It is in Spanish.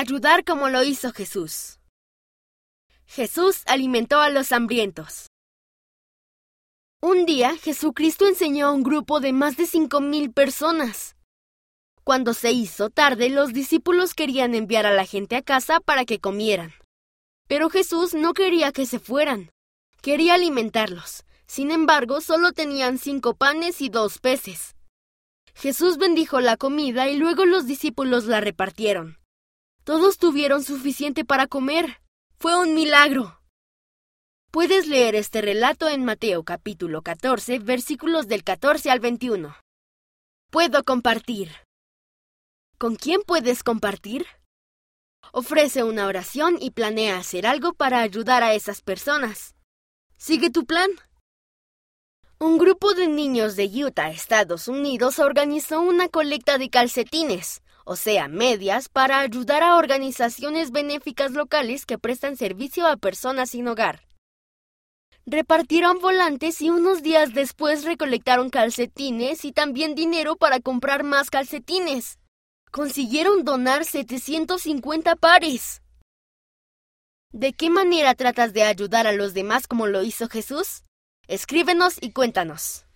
Ayudar como lo hizo Jesús. Jesús alimentó a los hambrientos. Un día Jesucristo enseñó a un grupo de más de cinco mil personas. Cuando se hizo tarde, los discípulos querían enviar a la gente a casa para que comieran. Pero Jesús no quería que se fueran. Quería alimentarlos. Sin embargo, solo tenían cinco panes y dos peces. Jesús bendijo la comida y luego los discípulos la repartieron. Todos tuvieron suficiente para comer. Fue un milagro. Puedes leer este relato en Mateo capítulo 14, versículos del 14 al 21. Puedo compartir. ¿Con quién puedes compartir? Ofrece una oración y planea hacer algo para ayudar a esas personas. Sigue tu plan. Un grupo de niños de Utah, Estados Unidos, organizó una colecta de calcetines, o sea, medias, para ayudar a organizaciones benéficas locales que prestan servicio a personas sin hogar. Repartieron volantes y unos días después recolectaron calcetines y también dinero para comprar más calcetines. Consiguieron donar 750 pares. ¿De qué manera tratas de ayudar a los demás como lo hizo Jesús? Escríbenos y cuéntanos.